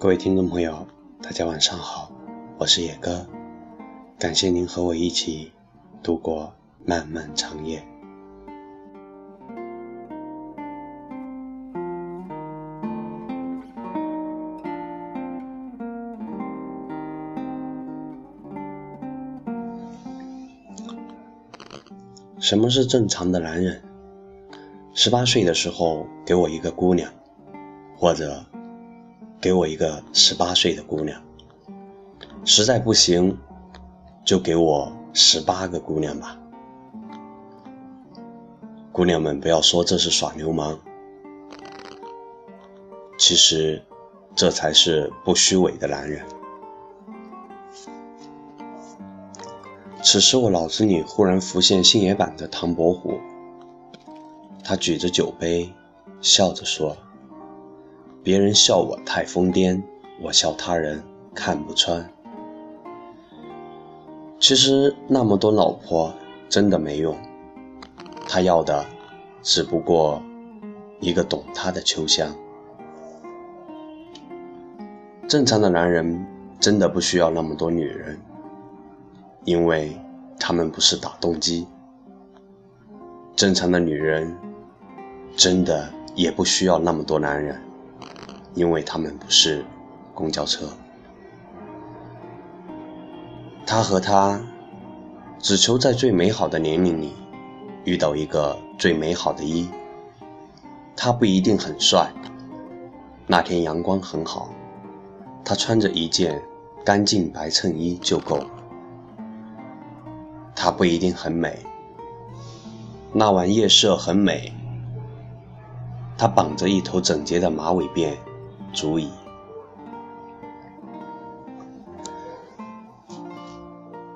各位听众朋友，大家晚上好，我是野哥，感谢您和我一起度过漫漫长夜。什么是正常的男人？十八岁的时候给我一个姑娘，或者给我一个十八岁的姑娘。实在不行，就给我十八个姑娘吧。姑娘们不要说这是耍流氓，其实这才是不虚伪的男人。此时我脑子里忽然浮现星爷版的唐伯虎，他举着酒杯，笑着说：“别人笑我太疯癫，我笑他人看不穿。”其实那么多老婆真的没用，他要的只不过一个懂他的秋香。正常的男人真的不需要那么多女人。因为他们不是打洞机，正常的女人真的也不需要那么多男人，因为他们不是公交车。他和她只求在最美好的年龄里遇到一个最美好的一。他不一定很帅，那天阳光很好，他穿着一件干净白衬衣就够了。她不一定很美，那晚夜色很美。她绑着一头整洁的马尾辫，足矣。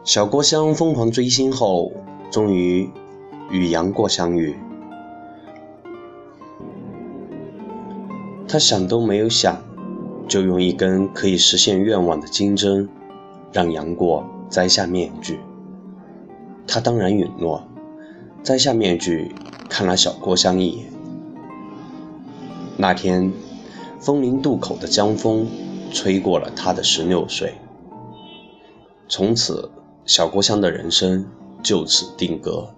小郭襄疯狂追星后，终于与杨过相遇。他想都没有想，就用一根可以实现愿望的金针，让杨过摘下面具。他当然允诺，摘下面具，看了小郭襄一眼。那天，枫林渡口的江风吹过了他的十六岁。从此，小郭襄的人生就此定格。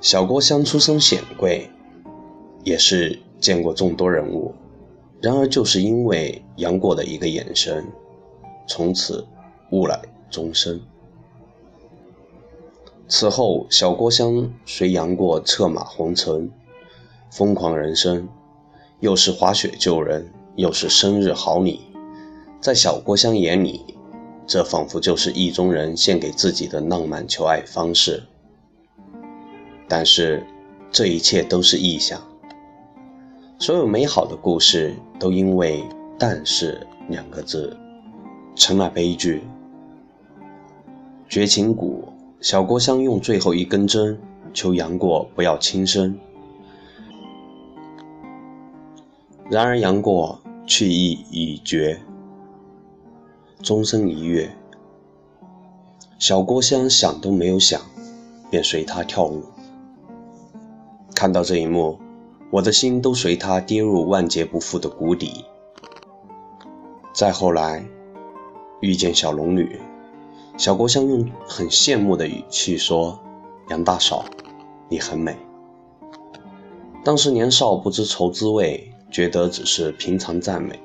小郭襄出身显贵，也是见过众多人物。然而，就是因为杨过的一个眼神，从此误了终生。此后，小郭襄随杨过策马红尘，疯狂人生，又是滑雪救人，又是生日好礼。在小郭襄眼里，这仿佛就是意中人献给自己的浪漫求爱方式。但是，这一切都是臆想。所有美好的故事都因为“但是”两个字成了悲剧。绝情谷，小郭襄用最后一根针求杨过不要轻生，然而杨过去意已决，终身一跃。小郭襄想都没有想，便随他跳舞。看到这一幕。我的心都随他跌入万劫不复的谷底。再后来，遇见小龙女，小郭襄用很羡慕的语气说：“杨大嫂，你很美。”当时年少不知愁滋味，觉得只是平常赞美。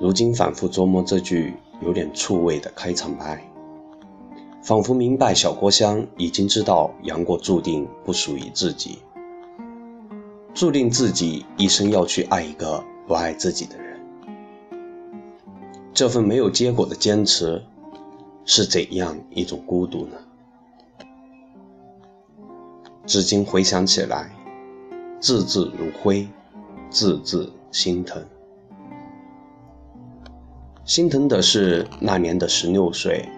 如今反复琢磨这句有点醋味的开场白，仿佛明白小郭襄已经知道杨过注定不属于自己。注定自己一生要去爱一个不爱自己的人，这份没有结果的坚持，是怎样一种孤独呢？至今回想起来，字字如灰，字字心疼。心疼的是那年的十六岁，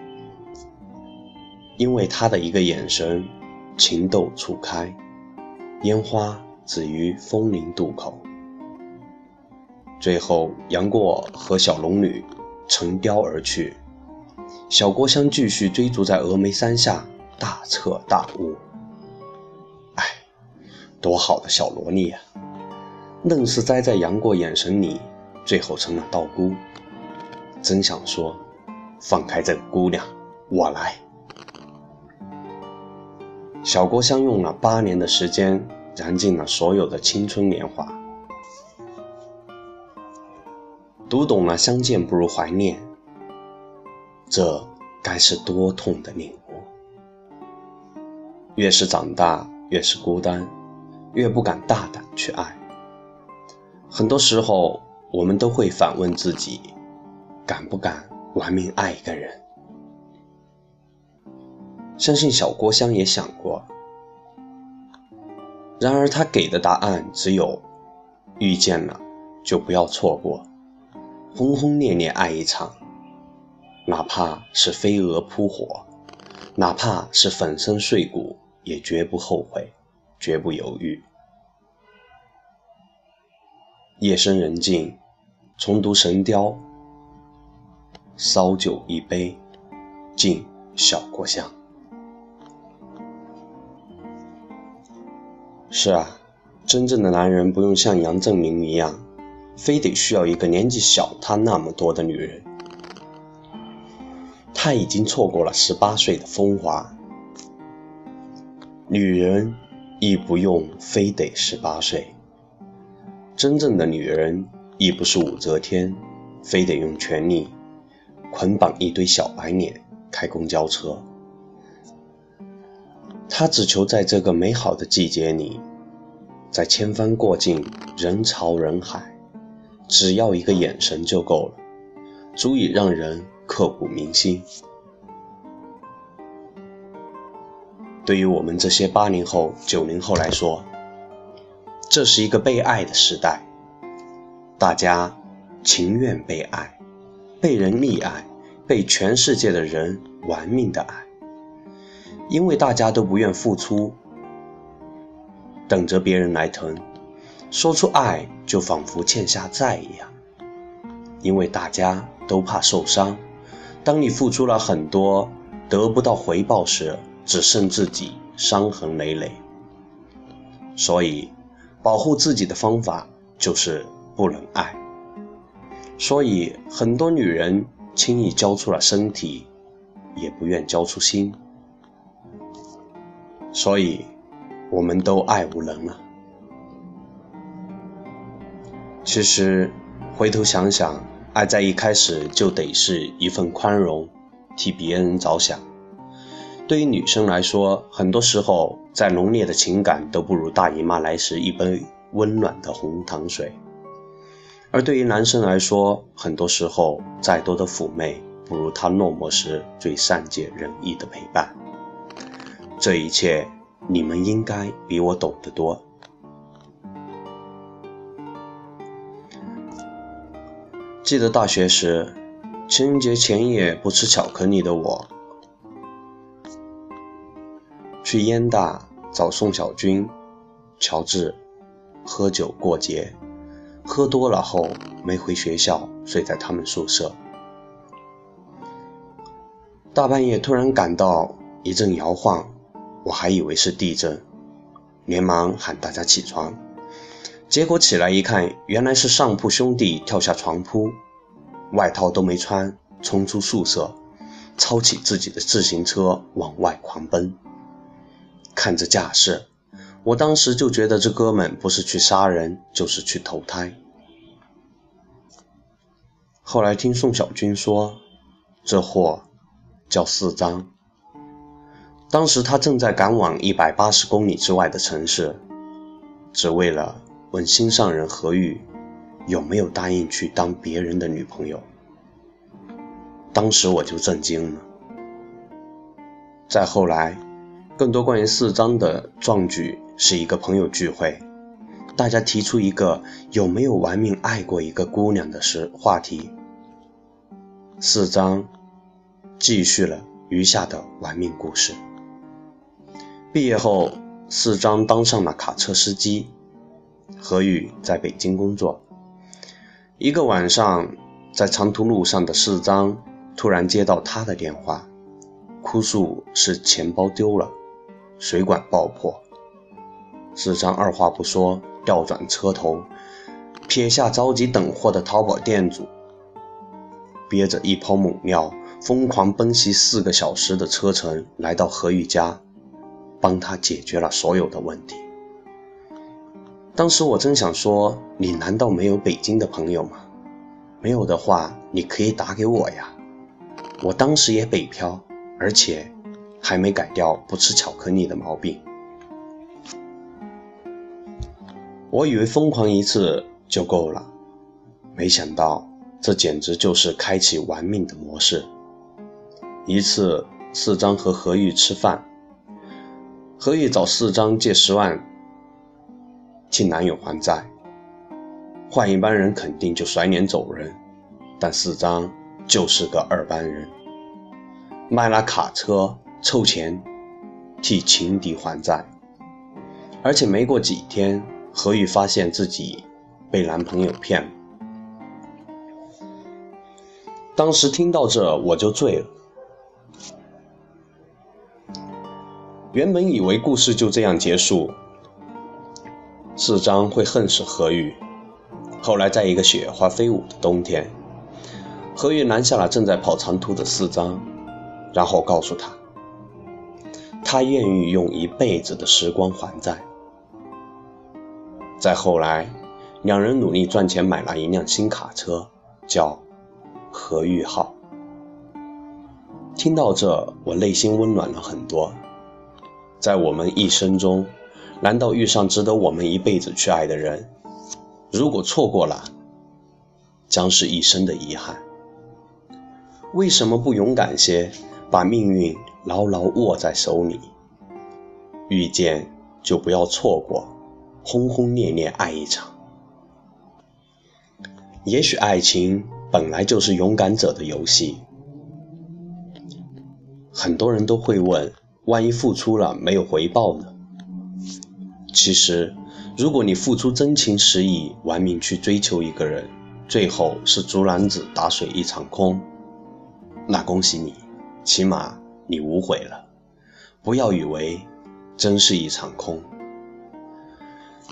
因为他的一个眼神，情窦初开，烟花。止于枫林渡口，最后杨过和小龙女乘雕而去，小郭襄继续追逐在峨眉山下，大彻大悟。唉，多好的小萝莉呀！愣是栽在杨过眼神里，最后成了道姑。真想说，放开这个姑娘，我来。小郭襄用了八年的时间，燃尽了所有的青春年华，读懂了“相见不如怀念”，这该是多痛的领悟。越是长大，越是孤单，越不敢大胆去爱。很多时候，我们都会反问自己：敢不敢玩命爱一个人？相信小郭襄也想过，然而他给的答案只有：遇见了就不要错过，轰轰烈烈爱一场，哪怕是飞蛾扑火，哪怕是粉身碎骨，也绝不后悔，绝不犹豫。夜深人静，重读《神雕》，烧酒一杯，敬小郭襄。是啊，真正的男人不用像杨振宁一样，非得需要一个年纪小他那么多的女人。他已经错过了十八岁的风华，女人亦不用非得十八岁。真正的女人亦不是武则天，非得用权力捆绑一堆小白脸开公交车。他只求在这个美好的季节里，在千帆过尽、人潮人海，只要一个眼神就够了，足以让人刻骨铭心。对于我们这些八零后、九零后来说，这是一个被爱的时代，大家情愿被爱，被人溺爱，被全世界的人玩命的爱。因为大家都不愿付出，等着别人来疼，说出爱就仿佛欠下债一样。因为大家都怕受伤，当你付出了很多，得不到回报时，只剩自己伤痕累累。所以，保护自己的方法就是不能爱。所以，很多女人轻易交出了身体，也不愿交出心。所以，我们都爱无能了。其实，回头想想，爱在一开始就得是一份宽容，替别人着想。对于女生来说，很多时候再浓烈的情感都不如大姨妈来时一杯温暖的红糖水；而对于男生来说，很多时候再多的妩媚不如他落寞时最善解人意的陪伴。这一切，你们应该比我懂得多。记得大学时，情人节前夜不吃巧克力的我，去燕大找宋小军、乔治喝酒过节，喝多了后没回学校，睡在他们宿舍。大半夜突然感到一阵摇晃。我还以为是地震，连忙喊大家起床，结果起来一看，原来是上铺兄弟跳下床铺，外套都没穿，冲出宿舍，抄起自己的自行车往外狂奔。看这架势，我当时就觉得这哥们不是去杀人，就是去投胎。后来听宋小军说，这货叫四张。当时他正在赶往一百八十公里之外的城市，只为了问心上人何玉有没有答应去当别人的女朋友。当时我就震惊了。再后来，更多关于四张的壮举是一个朋友聚会，大家提出一个有没有玩命爱过一个姑娘的时话题，四张继续了余下的玩命故事。毕业后，四张当上了卡车司机，何宇在北京工作。一个晚上，在长途路上的四张突然接到他的电话，哭诉是钱包丢了，水管爆破。四张二话不说，调转车头，撇下着急等货的淘宝店主，憋着一泡猛尿，疯狂奔袭四个小时的车程，来到何玉家，帮他解决了所有的问题。当时我真想说，你难道没有北京的朋友吗？没有的话，你可以打给我呀。我当时也北漂，而且还没改掉不吃巧克力的毛病。我以为疯狂一次就够了，没想到这简直就是开启玩命的模式。一次，四张和何玉吃饭，何玉找四张借十万。替男友还债，换一般人肯定就甩脸走人，但四张就是个二班人，卖了卡车凑钱替情敌还债，而且没过几天，何玉发现自己被男朋友骗了。当时听到这我就醉了，原本以为故事就这样结束。四张会恨死何玉。后来，在一个雪花飞舞的冬天，何玉拦下了正在跑长途的四张，然后告诉他，他愿意用一辈子的时光还债。再后来，两人努力赚钱，买了一辆新卡车，叫何玉号。听到这，我内心温暖了很多。在我们一生中，难道遇上值得我们一辈子去爱的人，如果错过了，将是一生的遗憾？为什么不勇敢些，把命运牢牢握在手里？遇见就不要错过，轰轰烈烈爱一场。也许爱情本来就是勇敢者的游戏。很多人都会问：万一付出了没有回报呢？其实，如果你付出真情实意，玩命去追求一个人，最后是竹篮子打水一场空，那恭喜你，起码你无悔了。不要以为真是一场空，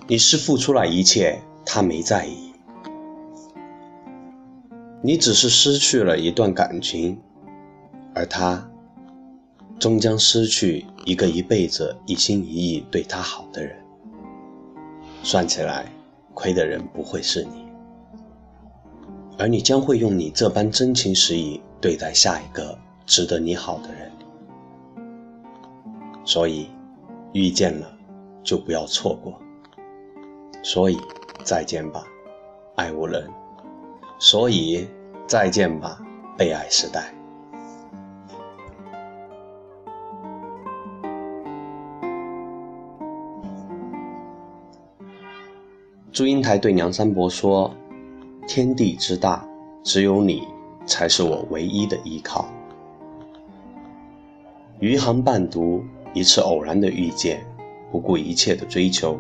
你是付出了一切，他没在意，你只是失去了一段感情，而他终将失去一个一辈子一心一意对他好的人。算起来，亏的人不会是你，而你将会用你这般真情实意对待下一个值得你好的人。所以，遇见了就不要错过。所以，再见吧，爱无人。所以，再见吧，被爱时代。祝英台对梁山伯说：“天地之大，只有你才是我唯一的依靠。”余杭伴读，一次偶然的遇见，不顾一切的追求，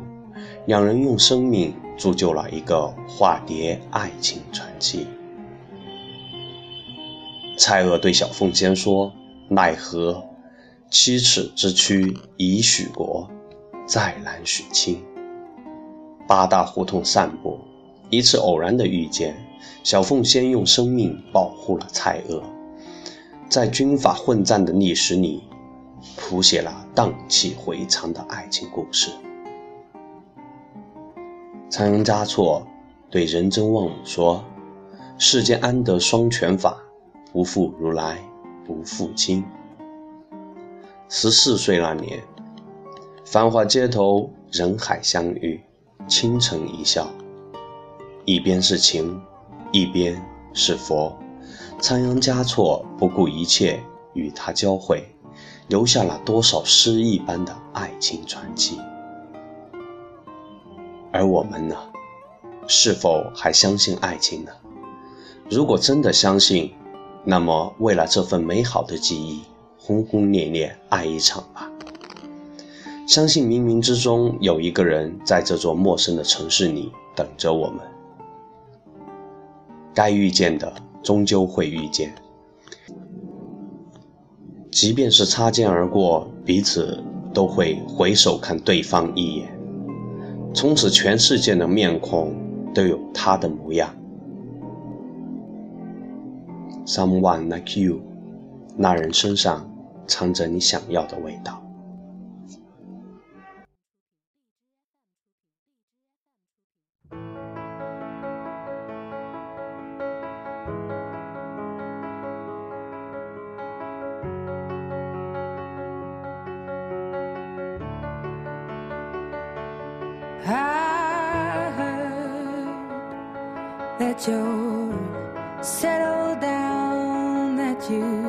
两人用生命铸就了一个化蝶爱情传奇。蔡锷对小凤仙说：“奈何七尺之躯已许国，再难许卿。”八大胡同散步，一次偶然的遇见，小凤仙用生命保护了蔡锷，在军阀混战的历史里，谱写了荡气回肠的爱情故事。仓央嘉措对仁真旺姆说：“世间安得双全法？不负如来不负卿。”十四岁那年，繁华街头，人海相遇。倾城一笑，一边是情，一边是佛。仓央嘉措不顾一切与他交汇，留下了多少诗意般的爱情传奇。而我们呢？是否还相信爱情呢？如果真的相信，那么为了这份美好的记忆，轰轰烈烈爱一场吧。相信冥冥之中有一个人在这座陌生的城市里等着我们。该遇见的终究会遇见。即便是擦肩而过彼此都会回首看对方一眼。从此全世界的面孔都有他的模样。Someone like you 那人身上藏着你想要的味道。I heard that you settled down, that you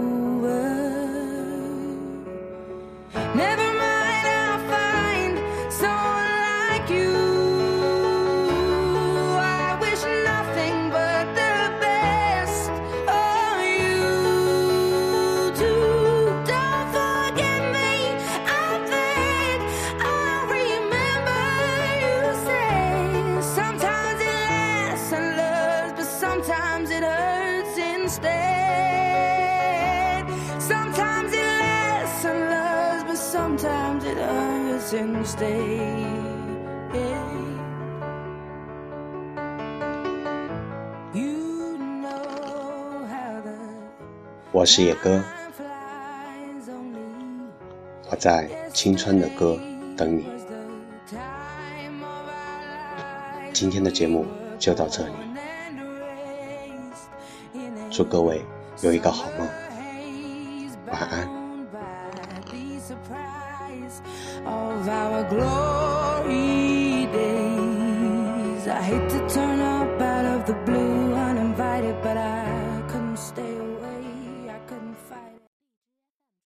我是野哥，我在青春的歌等你。今天的节目就到这里，祝各位有一个好梦。